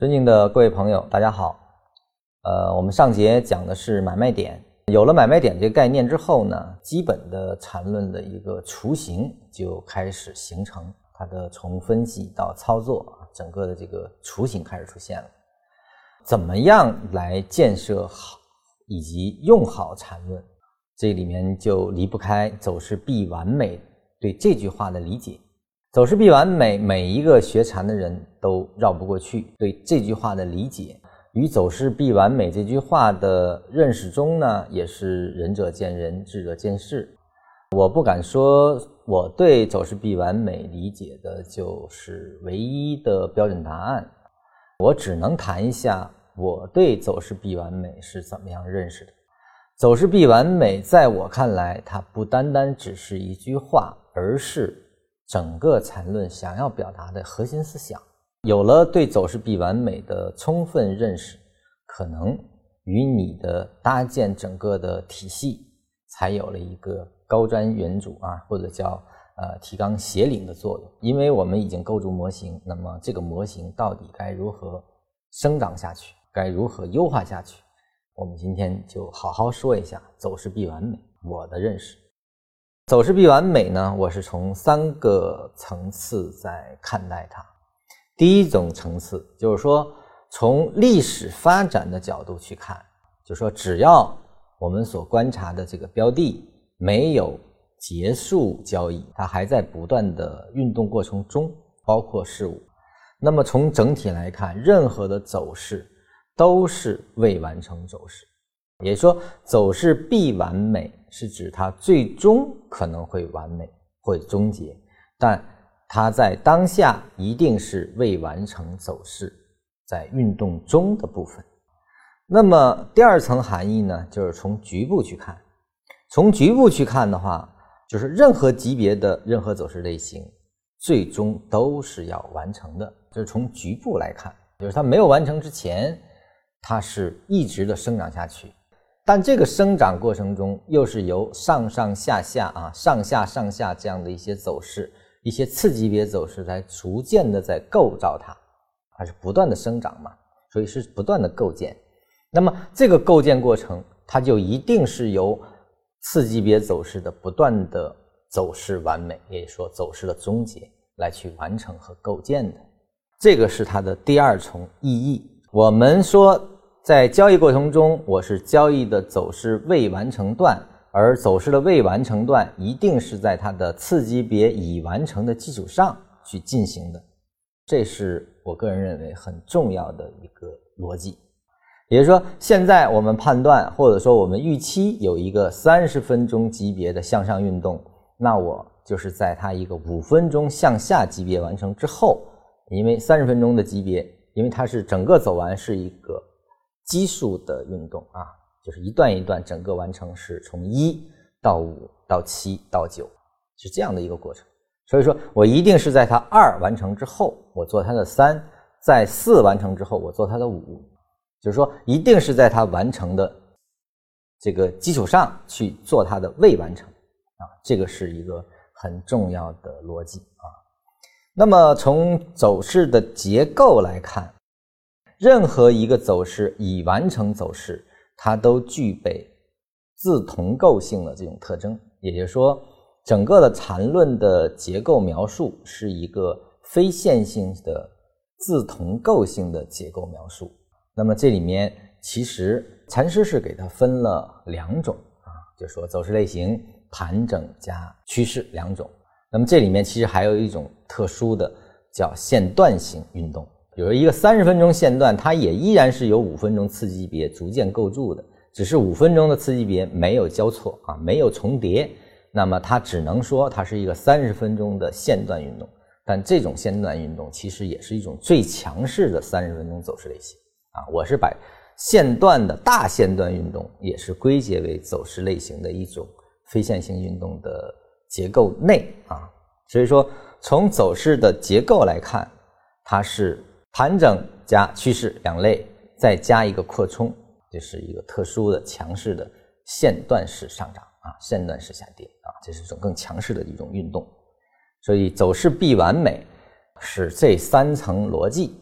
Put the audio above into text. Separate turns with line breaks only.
尊敬的各位朋友，大家好。呃，我们上节讲的是买卖点，有了买卖点这个概念之后呢，基本的缠论的一个雏形就开始形成，它的从分析到操作，整个的这个雏形开始出现了。怎么样来建设好以及用好缠论？这里面就离不开走势必完美对这句话的理解。走势必完美，每一个学禅的人都绕不过去。对这句话的理解与走势必完美这句话的认识中呢，也是仁者见仁，智者见智。我不敢说我对走势必完美理解的就是唯一的标准答案，我只能谈一下我对走势必完美是怎么样认识的。走势必完美，在我看来，它不单单只是一句话，而是。整个缠论想要表达的核心思想，有了对走势必完美的充分认识，可能与你的搭建整个的体系，才有了一个高瞻远瞩啊，或者叫呃提纲挈领的作用。因为我们已经构筑模型，那么这个模型到底该如何生长下去，该如何优化下去，我们今天就好好说一下走势必完美我的认识。走势必完美呢？我是从三个层次在看待它。第一种层次就是说，从历史发展的角度去看，就说只要我们所观察的这个标的没有结束交易，它还在不断的运动过程中，包括事物，那么从整体来看，任何的走势都是未完成走势。也就是说，走势必完美，是指它最终可能会完美或终结，但它在当下一定是未完成走势，在运动中的部分。那么第二层含义呢，就是从局部去看。从局部去看的话，就是任何级别的任何走势类型，最终都是要完成的。就是从局部来看，就是它没有完成之前，它是一直的生长下去。但这个生长过程中，又是由上上下下啊、上下上下这样的一些走势、一些次级别走势来逐渐的在构造它，它是不断的生长嘛，所以是不断的构建。那么这个构建过程，它就一定是由次级别走势的不断的走势完美，也就是说走势的终结来去完成和构建的。这个是它的第二重意义。我们说。在交易过程中，我是交易的走势未完成段，而走势的未完成段一定是在它的次级别已完成的基础上去进行的，这是我个人认为很重要的一个逻辑。也就是说，现在我们判断或者说我们预期有一个三十分钟级别的向上运动，那我就是在它一个五分钟向下级别完成之后，因为三十分钟的级别，因为它是整个走完是一个。基数的运动啊，就是一段一段，整个完成是从一到五到七到九，是这样的一个过程。所以说我一定是在它二完成之后，我做它的三；在四完成之后，我做它的五。就是说，一定是在它完成的这个基础上去做它的未完成啊，这个是一个很重要的逻辑啊。那么从走势的结构来看。任何一个走势已完成走势，它都具备自同构性的这种特征。也就是说，整个的缠论的结构描述是一个非线性的自同构性的结构描述。那么这里面其实禅师是给它分了两种啊，就说走势类型盘整加趋势两种。那么这里面其实还有一种特殊的叫线段型运动。比如一个三十分钟线段，它也依然是由五分钟次级别逐渐构筑的，只是五分钟的次级别没有交错啊，没有重叠，那么它只能说它是一个三十分钟的线段运动。但这种线段运动其实也是一种最强势的三十分钟走势类型啊。我是把线段的大线段运动也是归结为走势类型的一种非线性运动的结构内啊。所以说，从走势的结构来看，它是。盘整加趋势两类，再加一个扩充，这是一个特殊的强势的线段式上涨啊，线段式下跌啊，这是一种更强势的一种运动。所以走势必完美是这三层逻辑